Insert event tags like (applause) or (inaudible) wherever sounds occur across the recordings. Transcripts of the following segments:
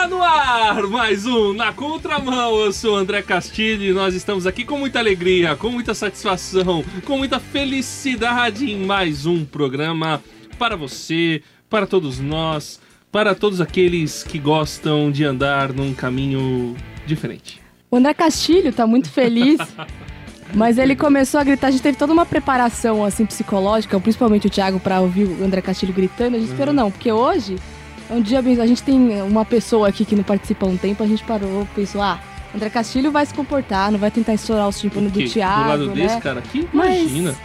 Está no ar mais um Na Contramão. Eu sou o André Castilho e nós estamos aqui com muita alegria, com muita satisfação, com muita felicidade em mais um programa para você, para todos nós, para todos aqueles que gostam de andar num caminho diferente. O André Castilho tá muito feliz. (laughs) Mas ele começou a gritar, a gente teve toda uma preparação assim psicológica, principalmente o Thiago para ouvir o André Castilho gritando. A gente esperou não, porque hoje um dia bem. A gente tem uma pessoa aqui que não participa há um tempo, a gente parou, pensou, ah, André Castilho vai se comportar, não vai tentar estourar os tímpanos do Thiago. do lado né? desse cara aqui, imagina.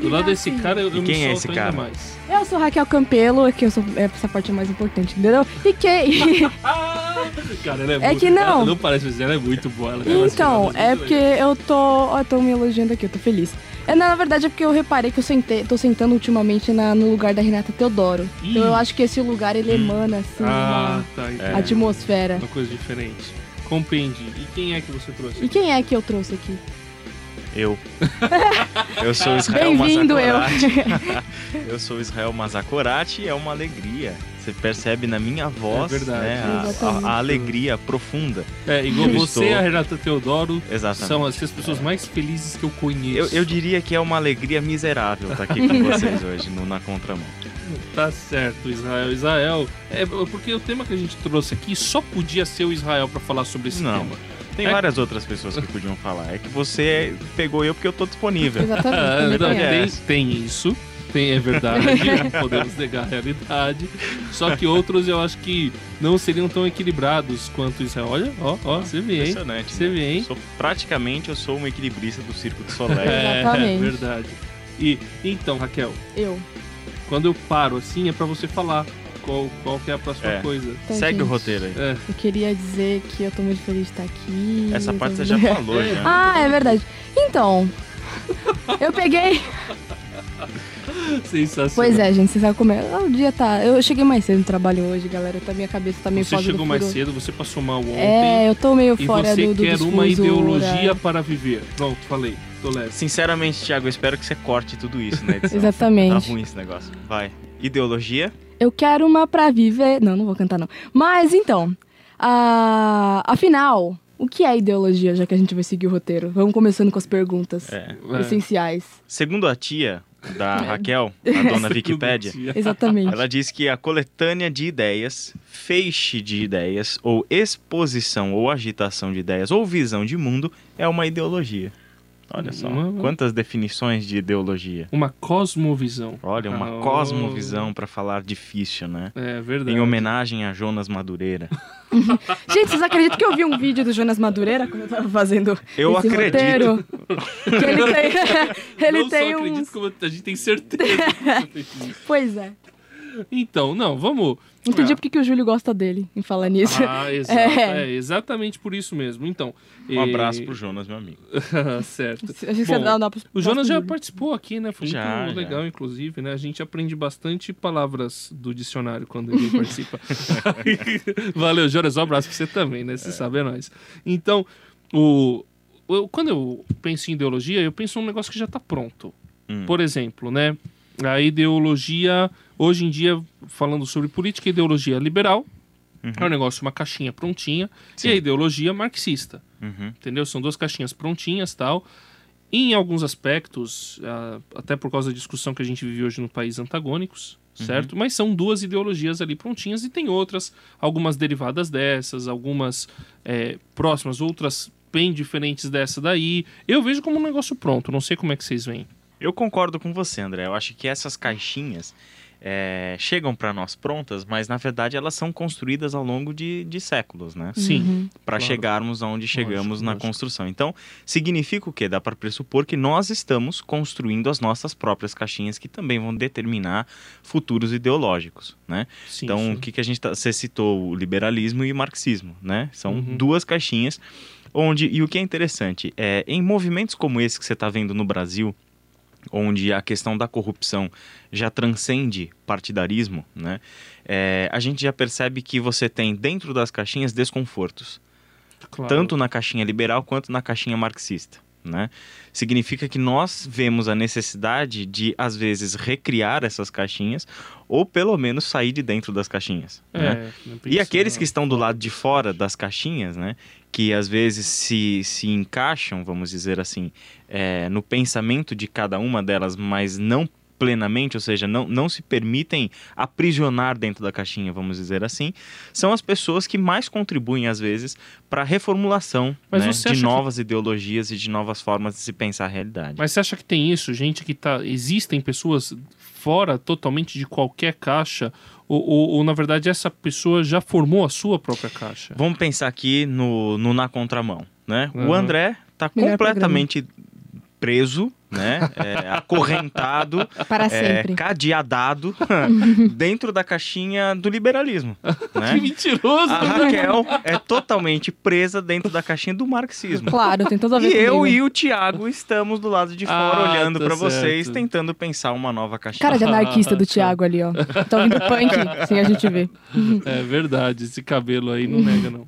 Do lado é desse assim. cara eu, eu E quem me é esse ainda cara? mais. Eu sou Raquel Campelo, é que eu sou essa parte é mais importante, entendeu? E que. Ah, (laughs) cara, ela é, É muito, que não. Ela não parece, mas ela é muito boa. Ela Então, é porque eu tô. Ó, tô me elogiando aqui, eu tô feliz. É, na verdade é porque eu reparei que eu sentei, tô sentando ultimamente na- no lugar da Renata Teodoro. Ih. Então eu acho que esse lugar ele emana, assim, Ah, uma tá. É. atmosfera. Uma coisa diferente. Compreendi. E quem é que você trouxe? E quem é que eu trouxe aqui? Eu. (laughs) Eu sou Israel Bem-vindo, eu. (laughs) Eu sou Israel Mazakorati e é uma alegria. Você percebe na minha voz É verdade. né, a- a, a alegria profunda. É, igual Eu você estou- e a Renata Teodoro Exatamente. são as as pessoas mais felizes que eu Eu, conheço. eu diria que é uma alegria miserável estar aqui com (laughs) vocês hoje no, na contramão. Tá certo, Israel. Israel. É porque o tema que a gente trouxe aqui só podia ser o Israel pra falar sobre esse Não. tema. Tem É. várias outras pessoas que podiam falar. É que você pegou eu porque eu tô disponível. Exatamente. (laughs) É. tem, tem isso. Tem, é verdade, (laughs) não podemos negar a realidade. Só que outros eu acho que não seriam tão equilibrados quanto Israel. Olha, ó, ó, você vê, hein? Impressionante. Você né? vê, hein? Sou, praticamente eu sou um equilibrista do Circo de Soleil. (laughs) É, Exatamente. verdade. E então, Raquel, Eu. quando eu paro assim é pra você falar qual, qual que é a próxima É. coisa. Então, Segue o gente, roteiro aí. É, Eu queria dizer que eu tô muito feliz de estar aqui. Essa parte tô- você já falou, já. Ah, é verdade. Então. Eu peguei. Sensacional. Pois é, gente, você sabe como é. Ah, O dia tá. Eu cheguei mais cedo no trabalho hoje, galera. Tá, minha cabeça tá meio Você do chegou mais furo. cedo, você passou mal ontem. É, eu tô meio e fora você do, do quer dos uma ideologia para viver. Pronto, falei. Tô leve. Sinceramente, Thiago, eu espero que você corte tudo isso (laughs) edição. Exatamente. Tá ruim esse negócio. Vai. Ideologia? Eu quero uma pra viver. Não, não vou cantar, não. Mas então. a- Afinal, o que é ideologia, já que a gente vai seguir o roteiro? Vamos começando com as perguntas É. É. essenciais. Segundo a tia da Raquel, a dona (laughs) Wikipédia, Exatamente. ela diz que a coletânea de ideias, feixe de ideias, ou exposição ou agitação de ideias, ou visão de mundo, é uma ideologia. Olha só, Uhum. quantas definições de ideologia. Uma cosmovisão. Olha, uma Ah, cosmovisão para falar difícil, né? É verdade. Em homenagem a Jonas Madureira. (laughs) Gente, vocês acreditam que eu vi um vídeo do Jonas Madureira quando eu tava fazendo Eu esse acredito. roteiro? Que ele tem, (laughs) (laughs) ele não tem só um... acredito, como a gente tem certeza. Pois é. Então, não, vamos. Entendi Ah. porque que o Júlio gosta dele, em falar nisso. Ah, (laughs) exato. É. É. exatamente por isso mesmo. Então. Um abraço eh, pro Jonas, meu amigo. (laughs) certo. Que você Bom, dá, dá O Jonas já Júlio. participou aqui, né? Foi Já, muito já. legal, inclusive, né? A gente aprende bastante palavras do dicionário quando ele (laughs) participa. Valeu, Jonas. Um abraço pra você também, né? Você sabe, é nóis. Então, o, o- quando eu penso em ideologia, eu penso num negócio que já tá pronto. Hum. Por exemplo, né? A ideologia, hoje em dia, falando sobre política, a ideologia liberal é um negócio, uma caixinha prontinha, Sim. e a ideologia marxista Uhum. entendeu? São duas caixinhas prontinhas tal. Em alguns aspectos, ah, até por causa da discussão que a gente vive hoje no país, antagônicos, certo? Mas são duas ideologias ali prontinhas e tem outras, algumas derivadas dessas, algumas é, próximas, outras bem diferentes dessa daí. Eu vejo como um negócio pronto, não sei como é que vocês veem. Eu concordo com você, André. Eu acho que essas caixinhas é, chegam para nós prontas, mas na verdade elas são construídas ao longo de, de séculos, né? Sim. Uhum. Para Claro. chegarmos aonde chegamos Lógico, na lógico. construção. Então, significa o quê? Dá para pressupor que nós estamos construindo as nossas próprias caixinhas que também vão determinar futuros ideológicos, né? Sim, então, sim. o que, que a gente tá, você citou o liberalismo e o marxismo, né? São Uhum. duas caixinhas onde e o que é interessante é em movimentos como esse que você está vendo no Brasil, onde a questão da corrupção já transcende partidarismo, né? É, a gente já percebe que você tem dentro das caixinhas desconfortos, Claro. tanto na caixinha liberal quanto na caixinha marxista. Né? Significa que nós vemos a necessidade de, às vezes, recriar essas caixinhas ou pelo menos sair de dentro das caixinhas. É, né? E aqueles que estão do lado de fora das caixinhas, né? Que às vezes se, se encaixam, vamos dizer assim, é, no pensamento de cada uma delas, mas não plenamente, ou seja, não, não se permitem aprisionar dentro da caixinha, vamos dizer assim, são as pessoas que mais contribuem, às vezes, para a reformulação Mas né, de acha que- novas ideologias e de novas formas de se pensar a realidade. Mas você acha que tem isso, gente que tá. Existem pessoas fora totalmente de qualquer caixa? Ou, ou, ou, na verdade essa pessoa já formou a sua própria caixa? Vamos pensar aqui no, no Na Contramão, né? O Uhum. André tá Melhor completamente preso, né? É, acorrentado, Para é, sempre. cadeadado (laughs) dentro da caixinha do liberalismo, (laughs) Que né? mentiroso! A Raquel é totalmente presa dentro da caixinha do marxismo. Claro, tem tudo a ver E comigo. eu e o Thiago estamos do lado de fora Ah, olhando tá pra vocês, tentando pensar uma nova caixinha. Cara de anarquista do Thiago ali, ó. Tá ouvindo punk, (laughs) sem a gente ver. É verdade, esse cabelo aí não nega, não.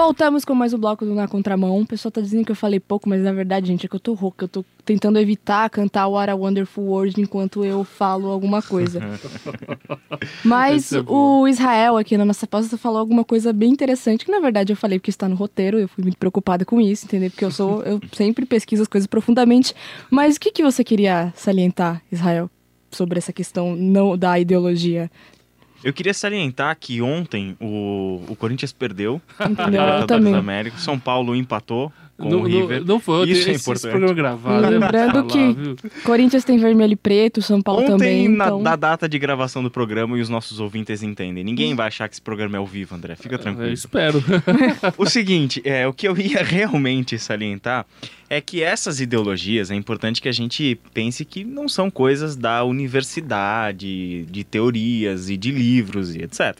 Voltamos com mais o bloco do Na Contramão. O pessoal tá dizendo que eu falei pouco, mas na verdade, gente, é que eu tô rouca. Eu tô tentando evitar cantar What a Wonderful World enquanto eu falo alguma coisa. (laughs) Mas é o Israel aqui na nossa pausa falou alguma coisa bem interessante, que na verdade eu falei porque está no roteiro, eu fui muito preocupada com isso, entendeu? Porque eu sou, eu sempre pesquiso as coisas profundamente. Mas o que, que você queria salientar, Israel, sobre essa questão não da ideologia? Eu queria salientar que ontem o, o Corinthians perdeu? Eu Libertadores da América, São Paulo empatou Não, o River. não, não foi. Isso é importante. Programa gravado. é Lembrando que- viu? Corinthians tem vermelho e preto, São Paulo Ontem, também. na, então... da data de gravação do programa, e os nossos ouvintes entendem. Ninguém vai achar que esse programa é ao vivo, André. Fica Eu tranquilo. espero. (laughs) O seguinte, é, o que eu ia (laughs) realmente salientar é que essas ideologias, é importante que a gente pense que não são coisas da universidade, de teorias e de livros e etc.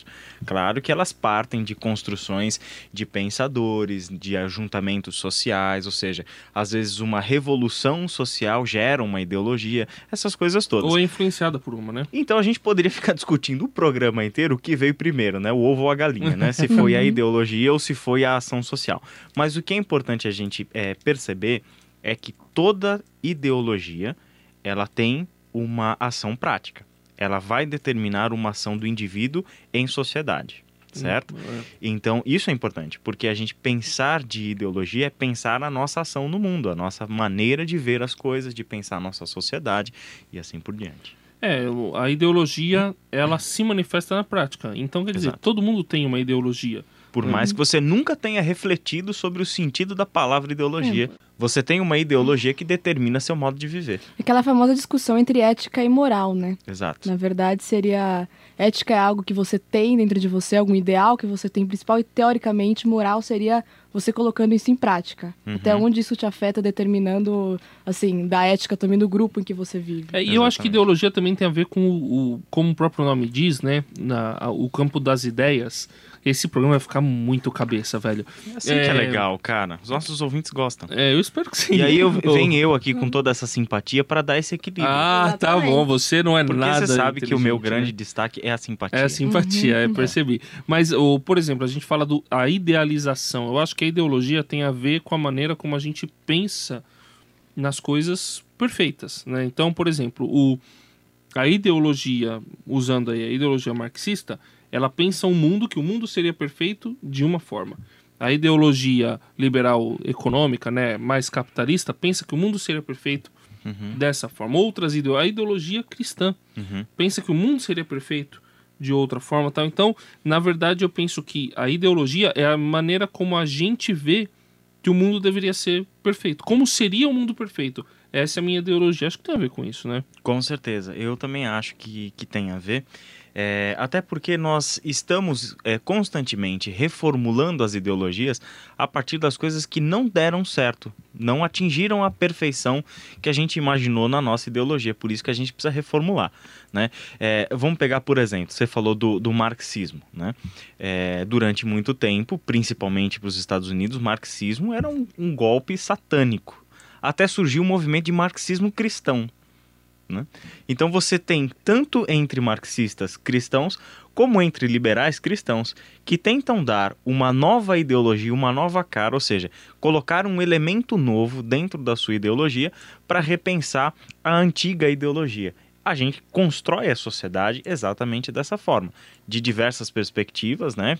Claro que elas partem de construções de pensadores, de ajuntamentos sociais, ou seja, às vezes uma revolução social gera uma ideologia, essas coisas todas. Ou é influenciada por uma, né? Então a gente poderia (laughs) ficar discutindo o programa inteiro o que veio primeiro, né? O ovo ou a galinha, né? Se foi a ideologia ou se foi a ação social. Mas o que é importante a gente é, perceber é que toda ideologia ela tem uma ação prática. Ela vai determinar uma ação do indivíduo em sociedade, certo? É. Então, isso é importante, porque a gente pensar de ideologia é pensar a nossa ação no mundo, a nossa maneira de ver as coisas, de pensar a nossa sociedade e assim por diante. É, a ideologia, ela se manifesta na prática. Então, quer dizer, Exato. todo mundo tem uma ideologia. Por mais que você nunca tenha refletido sobre o sentido da palavra ideologia, você tem uma ideologia que determina seu modo de viver. Aquela famosa discussão entre ética e moral, né? Exato. Na verdade, seria. Ética é algo que você tem dentro de você, algum ideal que você tem principal, e teoricamente, moral seria você colocando isso em prática. Uhum. Até onde isso te afeta, determinando, assim, da ética também do grupo em que você vive. É, e eu acho que ideologia também tem a ver com o, o- como o próprio nome diz, né? Na, a- o campo das ideias. Esse programa vai ficar muito cabeça, velho. Assim que é É. legal, cara. Os nossos ouvintes gostam. É, eu espero que sim. E aí eu, (laughs) Oh. vem eu aqui com toda essa simpatia para dar esse equilíbrio. Ah, tá bom. Você não é Porque nada. você sabe que o meu inteligente, grande né? destaque é a simpatia. É a simpatia, Uhum. é, percebi. Mas, o, por exemplo, a gente fala do a idealização. Eu acho que a ideologia tem a ver com a maneira como a gente pensa nas coisas perfeitas, né? Então, por exemplo, o, a ideologia, usando aí a ideologia marxista, ela pensa um mundo que o mundo seria perfeito de uma forma. A ideologia liberal econômica, né, mais capitalista, pensa que o mundo seria perfeito Uhum, dessa forma. Outras ideo a ideologia cristã uhum. pensa que o mundo seria perfeito de outra forma, tal. Então, na verdade, eu penso que a ideologia é a maneira como a gente vê que o mundo deveria ser perfeito. Como seria o mundo perfeito? Essa é a minha ideologia. Acho que tem a ver com isso, né? Com certeza. Eu também acho que, que tem a ver. É, até porque nós estamos é, constantemente reformulando as ideologias a partir das coisas que não deram certo, não atingiram a perfeição que a gente imaginou na nossa ideologia. Por isso que a gente precisa reformular. Né? É, vamos pegar, por exemplo, você falou do, do marxismo. Né? É, durante muito tempo, principalmente para os Estados Unidos, o marxismo era um, um golpe satânico. Até surgiu o movimento de marxismo cristão. Né? Então você tem tanto entre marxistas cristãos como entre liberais cristãos que tentam dar uma nova ideologia, uma nova cara, ou seja, colocar um elemento novo dentro da sua ideologia para repensar a antiga ideologia. A gente constrói a sociedade exatamente dessa forma, de diversas perspectivas, né?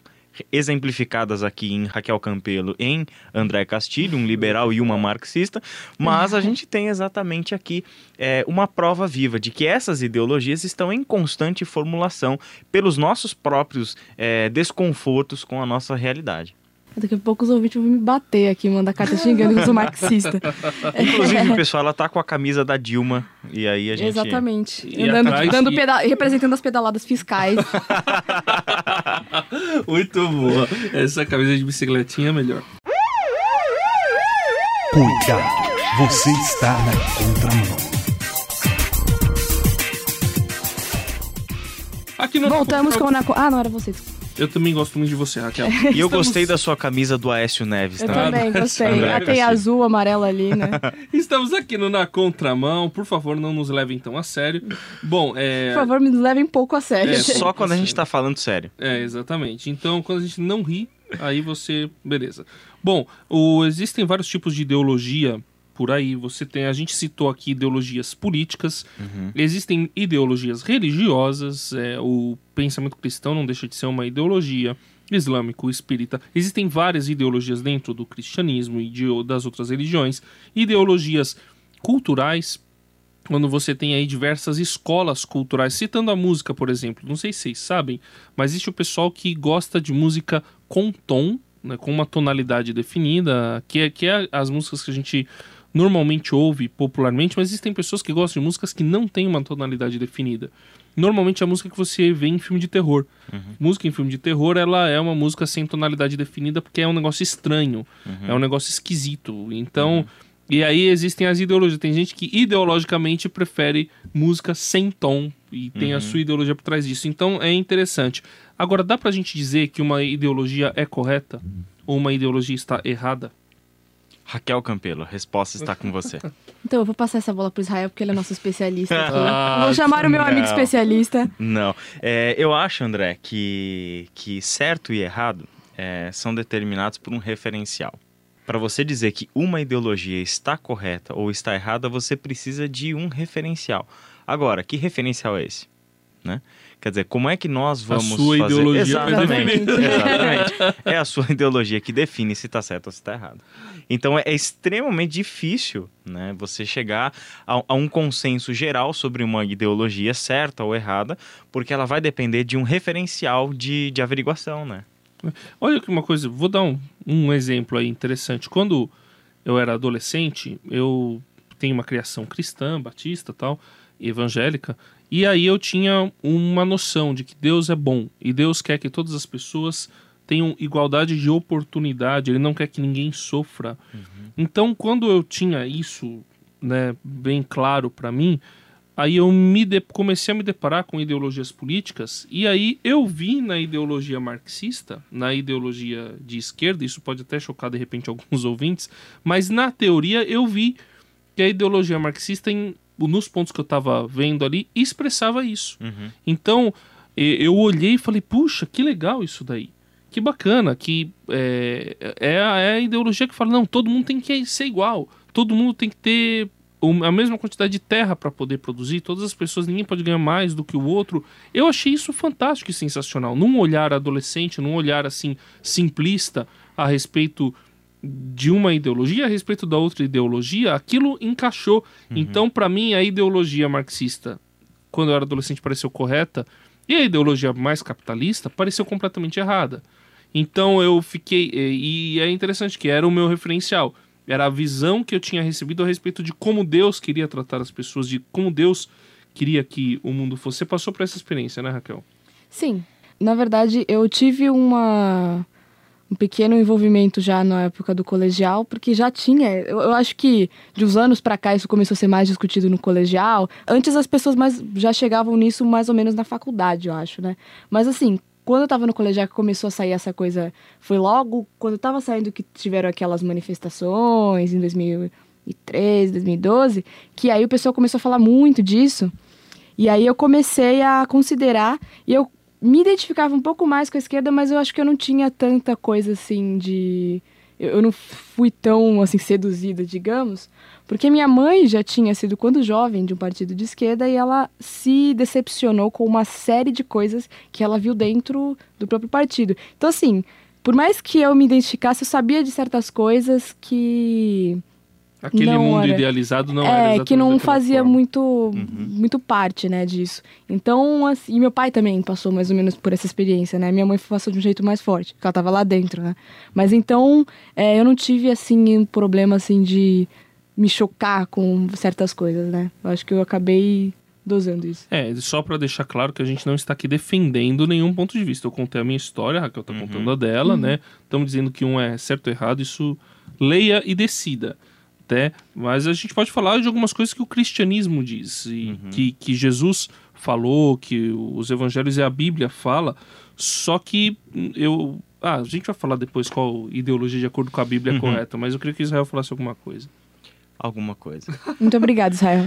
exemplificadas aqui em Raquel Campelo, em André Castilho, um liberal e uma marxista, mas a gente tem exatamente aqui é, uma prova viva de que essas ideologias estão em constante formulação pelos nossos próprios é, desconfortos com a nossa realidade. Daqui a pouco os ouvintes vão me bater aqui, mandar carta xingando que eu sou marxista. (laughs) Inclusive, pessoal, ela tá com a camisa da Dilma e aí a gente... Exatamente. E Andando, atrás, dando e... peda... representando as pedaladas fiscais. (laughs) Muito boa. Essa camisa de bicicletinha é melhor. Cuidado, você está na contramão. Aqui no Voltamos com a... Ah, não, era você, desculpa. Eu também gosto muito de você, Raquel. É, (laughs) e eu gostei da sua camisa do Aécio Neves. Eu tá? também (laughs) gostei. Ah, tem azul, amarelo ali, né? (laughs) Estamos aqui no Na Contramão. Por favor, não nos levem tão a sério. Bom, é... Por favor, me levem pouco a sério. É, só quando a gente tá falando sério. É, exatamente. Então, quando a gente não ri, aí você... Beleza. Bom, o... existem vários tipos de ideologia por aí. Você tem, a gente citou aqui ideologias políticas, uhum. existem ideologias religiosas, é, o pensamento cristão não deixa de ser uma ideologia islâmico, espírita. Existem várias ideologias dentro do cristianismo e de, das outras religiões, ideologias culturais, quando você tem aí diversas escolas culturais, citando a música, por exemplo. Não sei se vocês sabem, mas existe o pessoal que gosta de música com tom, né, com uma tonalidade definida, que é, que é as músicas que a gente normalmente ouve popularmente, mas existem pessoas que gostam de músicas que não têm uma tonalidade definida. Normalmente é a música que você vê em filme de terror. Uhum. Música em filme de terror, ela é uma música sem tonalidade definida porque é um negócio estranho, uhum. é um negócio esquisito. Então, uhum. e aí existem as ideologias. Tem gente que ideologicamente prefere música sem tom e tem a uhum. sua ideologia por trás disso. Então é interessante. Agora, dá pra gente dizer que uma ideologia é correta ou uma ideologia está errada? Raquel Campelo, a resposta está com você. (laughs) Então, eu vou passar essa bola para Israel, porque ele é nosso especialista aqui. (laughs) ah, vou chamar o meu não. amigo especialista. Não. É, eu acho, André, que, que certo e errado é, são determinados por um referencial. Para você dizer que uma ideologia está correta ou está errada, você precisa de um referencial. Agora, que referencial é esse? Né? Quer dizer, como é que nós vamos a sua fazer... ideologia exatamente, (laughs) exatamente. É a sua ideologia que define se está certo ou se está errado. Então é, é, extremamente difícil né, você chegar a, a, um consenso geral sobre uma ideologia certa ou errada, porque ela vai depender de um referencial de, de averiguação, né? Olha que uma coisa, vou dar um, um exemplo aí interessante. Quando eu era adolescente, eu tenho uma criação cristã, batista tal, evangélica, e aí eu tinha uma noção de que Deus é bom e Deus quer que todas as pessoas tenham igualdade de oportunidade, ele não quer que ninguém sofra. Uhum. Então, quando eu tinha isso né, bem claro para mim, aí eu me comecei a me deparar com ideologias políticas e aí eu vi na ideologia marxista, na ideologia de esquerda, isso pode até chocar de repente (laughs) alguns ouvintes, mas na teoria eu vi que a ideologia marxista, em... nos pontos que eu estava vendo ali, expressava isso. Uhum. Então eu olhei e falei, puxa, que legal isso daí que bacana, que é, é, a, é a ideologia que fala, não, todo mundo tem que ser igual, todo mundo tem que ter a mesma quantidade de terra para poder produzir, todas as pessoas, ninguém pode ganhar mais do que o outro. Eu achei isso fantástico e sensacional. Num olhar adolescente, num olhar assim simplista a respeito de uma ideologia, a respeito da outra ideologia, aquilo encaixou. Uhum. Então, para mim, a ideologia marxista, quando eu era adolescente, pareceu correta, e a ideologia mais capitalista pareceu completamente errada. Então eu fiquei. E é interessante que era o meu referencial. Era a visão que eu tinha recebido a respeito de como Deus queria tratar as pessoas, de como Deus queria que o mundo fosse. Você passou por essa experiência, né, Raquel? Sim. Na verdade, eu tive uma um pequeno envolvimento já na época do colegial, porque já tinha. Eu, eu acho que de uns anos para cá isso começou a ser mais discutido no colegial. Antes as pessoas mais já chegavam nisso mais ou menos na faculdade, eu acho, né? Mas assim, quando eu tava no colegial que começou a sair essa coisa, foi logo quando eu tava saindo que tiveram aquelas manifestações em 2013, 2012, que aí o pessoal começou a falar muito disso. E aí eu comecei a considerar e eu me identificava um pouco mais com a esquerda, mas eu acho que eu não tinha tanta coisa assim de. Eu, não fui tão assim seduzida, digamos, porque minha mãe já tinha sido, quando jovem, de um partido de esquerda e ela se decepcionou com uma série de coisas que ela viu dentro do próprio partido. Então, assim, por mais que eu me identificasse, eu sabia de certas coisas que Aquele Não mundo era. idealizado não era é, exatamente que não fazia forma. muito, muito parte, né, disso. Então, assim, e meu pai também passou mais ou menos por essa experiência, né? Minha mãe passou de um jeito mais forte, porque ela tava lá dentro, né? Mas então, é, eu não tive, assim, um problema, assim, de me chocar com certas coisas, né? Eu acho que eu acabei dosando isso. É, só pra deixar claro que a gente não está aqui defendendo nenhum ponto de vista. Eu contei a minha história, a Raquel tá contando a dela, né? Estamos dizendo que um é certo ou errado, isso leia e decida. Até, mas a gente pode falar de algumas coisas que o cristianismo diz, e que, que Jesus falou, que os evangelhos e a Bíblia fala, só que eu. Ah, a gente vai falar depois qual ideologia de acordo com a Bíblia é correta, mas eu queria que Israel falasse alguma coisa. Alguma coisa. Muito obrigada, Israel.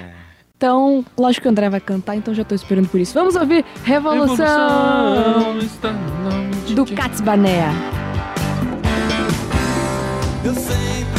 (laughs) então, lógico que o André vai cantar, então já tô esperando por isso. Vamos ouvir Revolução, está no nome de do. Cats Banea. Eu sempre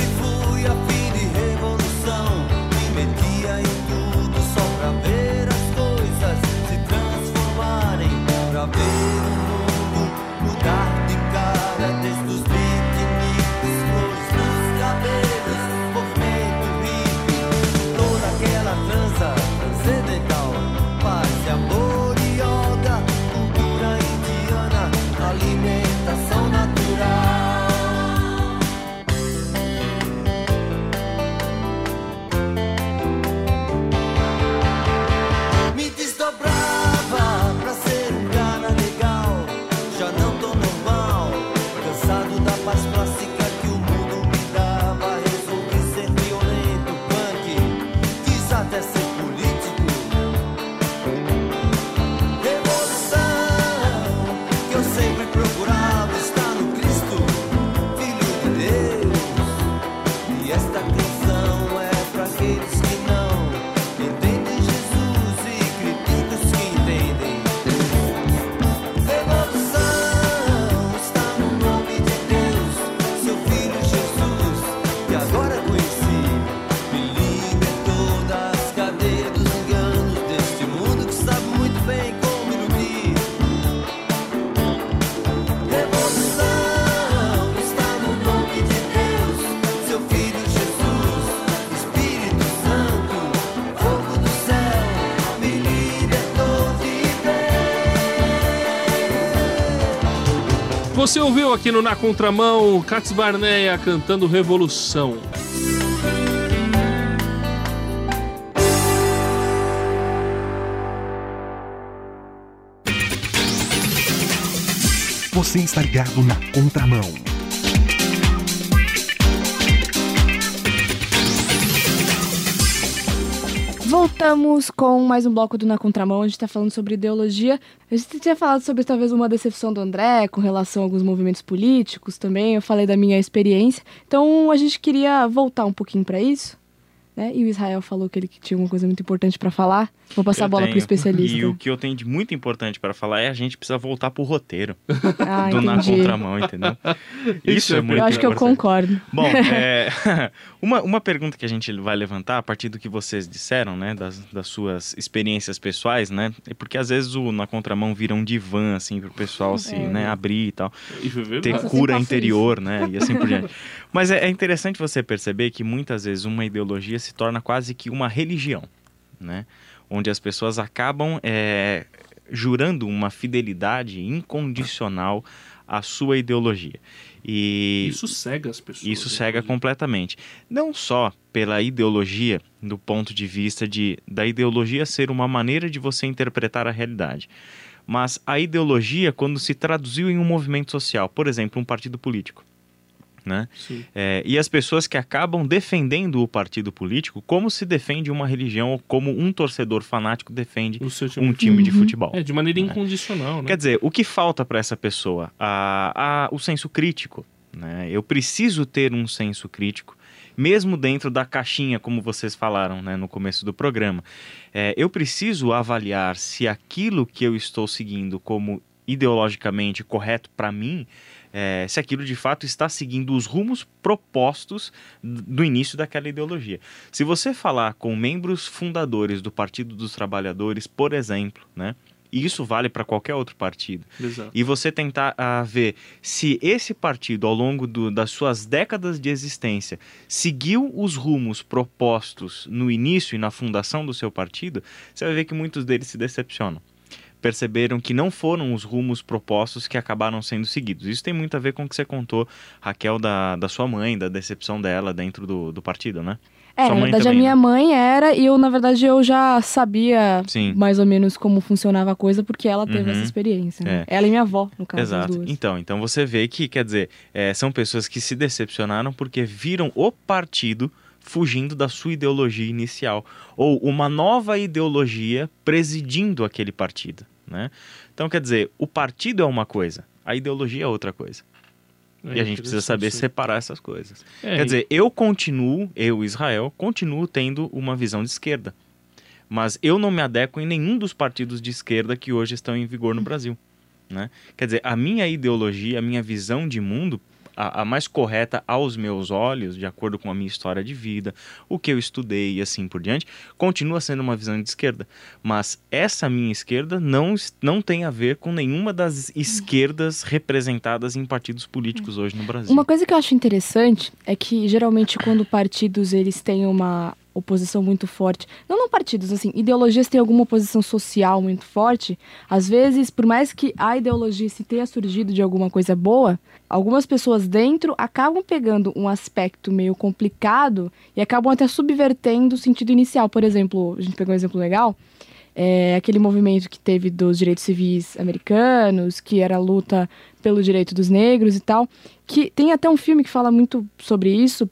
Você ouviu aqui no Na Contramão Cats Barneia cantando Revolução. Você está ligado na contramão. Voltamos com mais um bloco do Na Contramão. A gente tá falando sobre ideologia. A gente tinha falado sobre talvez uma decepção do André com relação a alguns movimentos políticos também. Eu falei da minha experiência. Então a gente queria voltar um pouquinho pra isso. Né? E o Israel falou que ele que tinha uma coisa muito importante pra falar. Vou passar a Eu bola pro tenho. especialista. E o que eu tenho de muito importante para falar é a gente precisa voltar pro roteiro Ah, do Na entendi. Contramão, entendeu? (laughs) Isso é muito Eu acho que eu concordo. Bom, (laughs) é, (laughs) uma, uma pergunta que a gente vai levantar a partir do que vocês disseram, né, das, das suas experiências pessoais, né, é porque às vezes o na contramão vira um divã assim para o pessoal se, É. né, abrir e tal, Isso é ter cura interior, né, e assim por diante. Mas é, é interessante você perceber que muitas vezes uma ideologia se torna quase que uma religião, né, onde as pessoas acabam é, jurando uma fidelidade incondicional à sua ideologia. E Isso cega as pessoas. isso cega completamente. Não só pela ideologia, do ponto de vista de da ideologia ser uma maneira de você interpretar a realidade, mas a ideologia quando se traduziu em um movimento social, por exemplo, um partido político. Né? É, e as pessoas que acabam defendendo o partido político como se defende uma religião ou como um torcedor fanático defende time. um time de futebol. É, de maneira incondicional, né? Quer dizer, o que falta para essa pessoa? A, a- o senso crítico. Né? Eu preciso ter um senso crítico, mesmo dentro da caixinha, como vocês falaram né, no começo do programa. É, eu preciso avaliar se aquilo que eu estou seguindo como ideologicamente correto para mim, é, se aquilo de fato está seguindo os rumos propostos do início daquela ideologia. Se você falar com membros fundadores do Partido dos Trabalhadores, por exemplo, né, e isso vale para qualquer outro partido, Exato. e você tentar ah, ver se esse partido, ao longo do- das suas décadas de existência, seguiu os rumos propostos no início e na fundação do seu partido, você vai ver que muitos deles se decepcionam. Perceberam que não foram os rumos propostos que acabaram sendo seguidos. Isso tem muito a ver com o que você contou, Raquel, da, da sua mãe, da decepção dela dentro do, do partido, né? É, na verdade também, a minha né? mãe era, e eu, na verdade, eu já sabia Sim. mais ou menos como funcionava a coisa, porque ela teve Uhum. essa experiência. né? É. Ela e minha avó, no caso, as Exato. duas. Então, então você vê que, quer dizer, é, são pessoas que se decepcionaram porque viram o partido fugindo da sua ideologia inicial ou uma nova ideologia presidindo aquele partido, né? Então, quer dizer, o partido é uma coisa, a ideologia é outra coisa. É e a gente precisa saber interessante. separar essas coisas. É, Quer dizer, eu continuo, eu, Israel, continuo tendo uma visão de esquerda. Mas eu não me adequo em nenhum dos partidos de esquerda que hoje estão em vigor no Brasil. Né? Quer dizer, a minha ideologia, a minha visão de mundo, a, a mais correta aos meus olhos, de acordo com a minha história de vida, o que eu estudei e assim por diante, continua sendo uma visão de esquerda. Mas essa minha esquerda não, não tem a ver com nenhuma das esquerdas representadas em partidos políticos hoje no Brasil. Uma coisa que eu acho interessante é que geralmente quando partidos eles têm uma oposição muito forte, não não partidos, assim, ideologias têm alguma oposição social muito forte, às vezes, por mais que a ideologia se tenha surgido de alguma coisa boa, algumas pessoas dentro acabam pegando um aspecto meio complicado e acabam até subvertendo o sentido inicial. Por exemplo, a gente pegou um exemplo legal, é, aquele movimento que teve dos direitos civis americanos, que era a luta pelo direito dos negros e tal, que tem até um filme que fala muito sobre isso,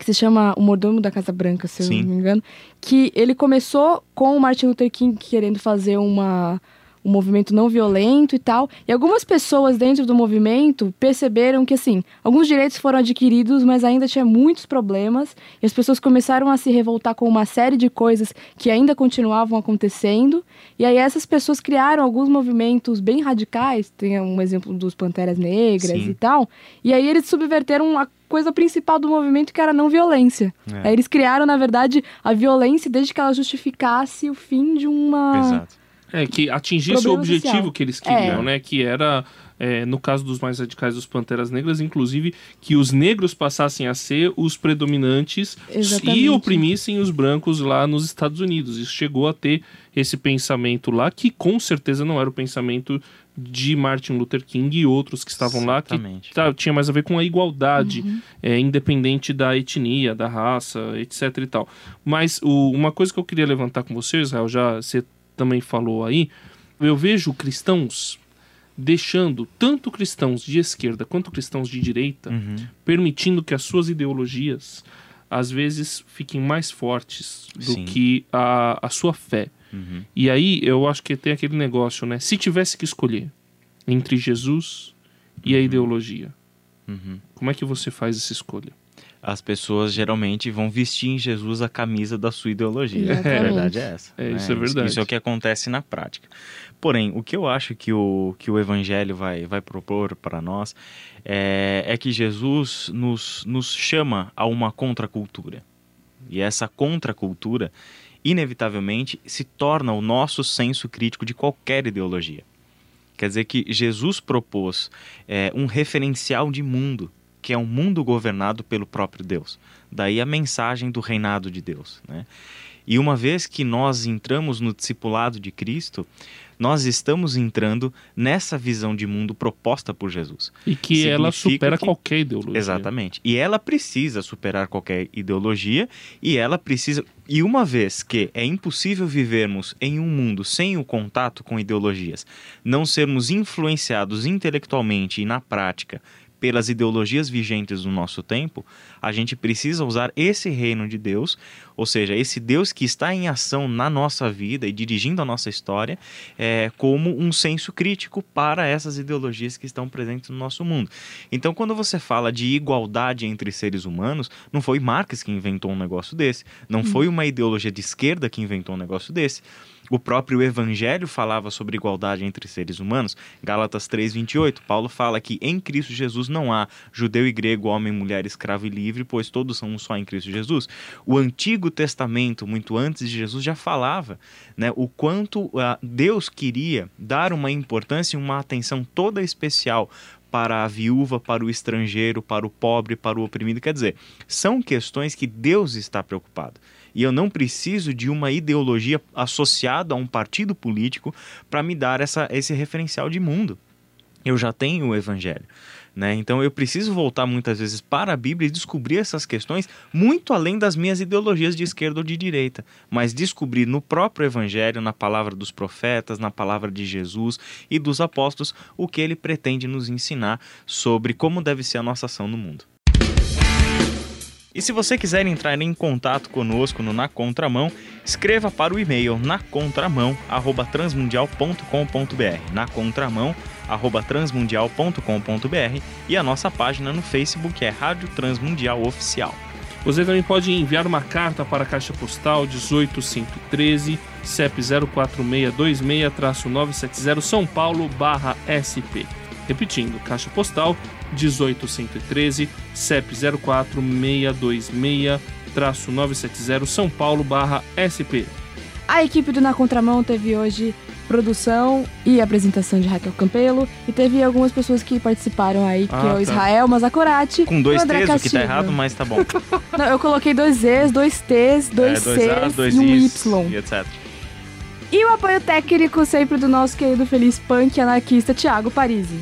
que se chama O Mordomo da Casa Branca, se Sim. eu não me engano, que ele começou com o Martin Luther King querendo fazer uma um movimento não violento e tal. E algumas pessoas dentro do movimento perceberam que, assim, alguns direitos foram adquiridos, mas ainda tinha muitos problemas. E as pessoas começaram a se revoltar com uma série de coisas que ainda continuavam acontecendo. E aí essas pessoas criaram alguns movimentos bem radicais. Tem um exemplo dos Panteras Negras Sim. e tal. E aí eles subverteram a coisa principal do movimento, que era a não violência. É. Aí eles criaram, na verdade, a violência desde que ela justificasse o fim de uma... Exato. É, que atingisse o objetivo social. que eles queriam, É. né? Que era, é, no caso dos mais radicais dos Panteras Negras, inclusive, que os negros passassem a ser os predominantes Exatamente. e oprimissem os brancos lá nos Estados Unidos. Isso chegou a ter esse pensamento lá, que com certeza não era o pensamento de Martin Luther King e outros que estavam lá, que Exatamente. tá- tinha mais a ver com a igualdade, Uhum. é, independente da etnia, da raça, etc e tal. Mas o- uma coisa que eu queria levantar com você, Israel, já você também falou aí, eu vejo cristãos deixando tanto cristãos de esquerda quanto cristãos de direita Uhum. permitindo que as suas ideologias às vezes fiquem mais fortes do Sim. que a, a sua fé. Uhum. E aí eu acho que tem aquele negócio, né? Se tivesse que escolher entre Jesus e a ideologia, Uhum. como é que você faz essa escolha? As pessoas geralmente vão vestir em Jesus a camisa da sua ideologia. Exatamente. (laughs) A verdade é essa. É, né? isso é verdade. Isso é o que acontece na prática. Porém, o que eu acho que o, que o Evangelho vai, vai propor para nós é, é que Jesus nos, nos chama a uma contracultura. E essa contracultura, inevitavelmente, se torna o nosso senso crítico de qualquer ideologia. Quer dizer que Jesus propôs é, um referencial de mundo, que é um mundo governado pelo próprio Deus. Daí a mensagem do reinado de Deus. Né? E uma vez que nós entramos no discipulado de Cristo, nós estamos entrando nessa visão de mundo proposta por Jesus. E que ela Significa supera que- qualquer ideologia. Exatamente. E ela precisa superar qualquer ideologia e ela precisa. E uma vez que é impossível vivermos em um mundo sem o contato com ideologias, não sermos influenciados intelectualmente e na prática pelas ideologias vigentes do nosso tempo, a gente precisa usar esse reino de Deus, ou seja, esse Deus que está em ação na nossa vida e dirigindo a nossa história, é, como um senso crítico para essas ideologias que estão presentes no nosso mundo. Então, quando você fala de igualdade entre seres humanos, não foi Marx que inventou um negócio desse, não foi uma ideologia de esquerda que inventou um negócio desse. O próprio Evangelho falava sobre igualdade entre seres humanos. Gálatas 3:28, Paulo fala que em Cristo Jesus não há judeu e grego, homem, mulher, escravo e livre, pois todos são um só em Cristo Jesus. O Antigo Testamento, muito antes de Jesus, já falava né, o quanto ah, Deus queria dar uma importância e uma atenção toda especial para a viúva, para o estrangeiro, para o pobre, para o oprimido. Quer dizer, são questões que Deus está preocupado. E eu não preciso de uma ideologia associada a um partido político para me dar essa, esse referencial de mundo. Eu já tenho o evangelho. Né? Então eu preciso voltar muitas vezes para a Bíblia e descobrir essas questões muito além das minhas ideologias de esquerda ou de direita, mas descobrir no próprio Evangelho, na palavra dos profetas, na palavra de Jesus e dos apóstolos, o que ele pretende nos ensinar sobre como deve ser a nossa ação no mundo. E se você quiser entrar em contato conosco no Na Contramão, escreva para o e-mail nacontramão@transmundial.com.br, nacontramão@transmundial.com.br e a nossa página no Facebook é Rádio Transmundial Oficial. Você também pode enviar uma carta para a Caixa Postal 18113, CEP 04626-970 São Paulo barra SP. Repetindo, Caixa Postal 18113, CEP 04626-970 São Paulo barra SP. A equipe do Na Contramão teve hoje produção e apresentação de Raquel Campelo e teve algumas pessoas que participaram aí, que Ah, é o tá. Israel Mazacorati. Com dois T's, o que tá errado, mas tá bom. (laughs) Não, eu coloquei dois Z's, dois T's, dois É, C's A's, dois e um I's Y. e etc. E o apoio técnico sempre do nosso querido feliz punk anarquista Thiago Parisi.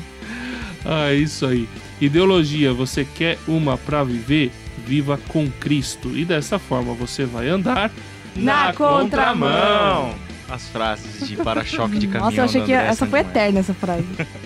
Ah, isso aí. Ideologia, você quer uma pra viver? Viva com Cristo. E dessa forma você vai andar Na contramão. As frases de para-choque de caminhão. Nossa, eu achei que essa foi eterna essa frase. (laughs)